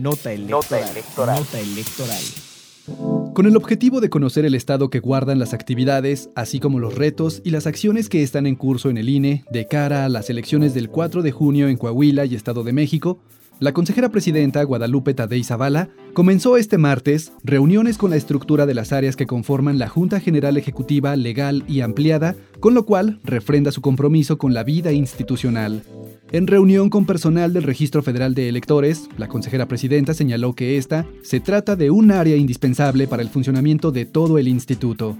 Nota electoral. Nota electoral. Con el objetivo de conocer el estado que guardan las actividades, así como los retos y las acciones que están en curso en el INE de cara a las elecciones del 4 de junio en Coahuila y Estado de México, la consejera presidenta Guadalupe Tadei Zavala comenzó este martes reuniones con la estructura de las áreas que conforman la Junta General Ejecutiva Legal y Ampliada, con lo cual refrenda su compromiso con la vida institucional. En reunión con personal del Registro Federal de Electores, la consejera presidenta señaló que esta se trata de un área indispensable para el funcionamiento de todo el instituto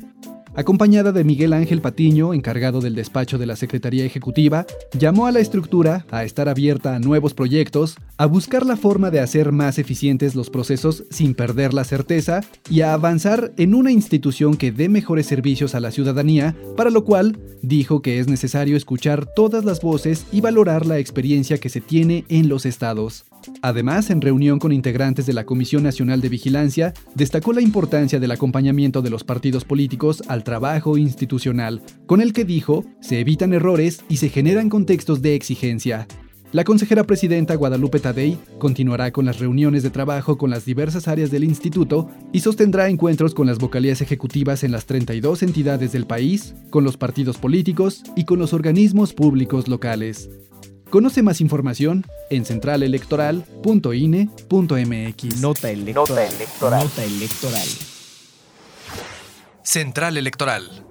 acompañada de Miguel Ángel Patiño, encargado del despacho de la Secretaría Ejecutiva, llamó a la estructura a estar abierta a nuevos proyectos, a buscar la forma de hacer más eficientes los procesos sin perder la certeza y a avanzar en una institución que dé mejores servicios a la ciudadanía, para lo cual dijo que es necesario escuchar todas las voces y valorar la experiencia que se tiene en los estados. Además, en reunión con integrantes de la Comisión Nacional de Vigilancia, destacó la importancia del acompañamiento de los partidos políticos al trabajo institucional, con el que dijo se evitan errores y se generan contextos de exigencia. La consejera presidenta Guadalupe Tadei continuará con las reuniones de trabajo con las diversas áreas del instituto y sostendrá encuentros con las vocalías ejecutivas en las 32 entidades del país, con los partidos políticos y con los organismos públicos locales. Conoce más información en centralelectoral.ine.mx. Nota electoral. Nota electoral. Nota electoral. Central Electoral.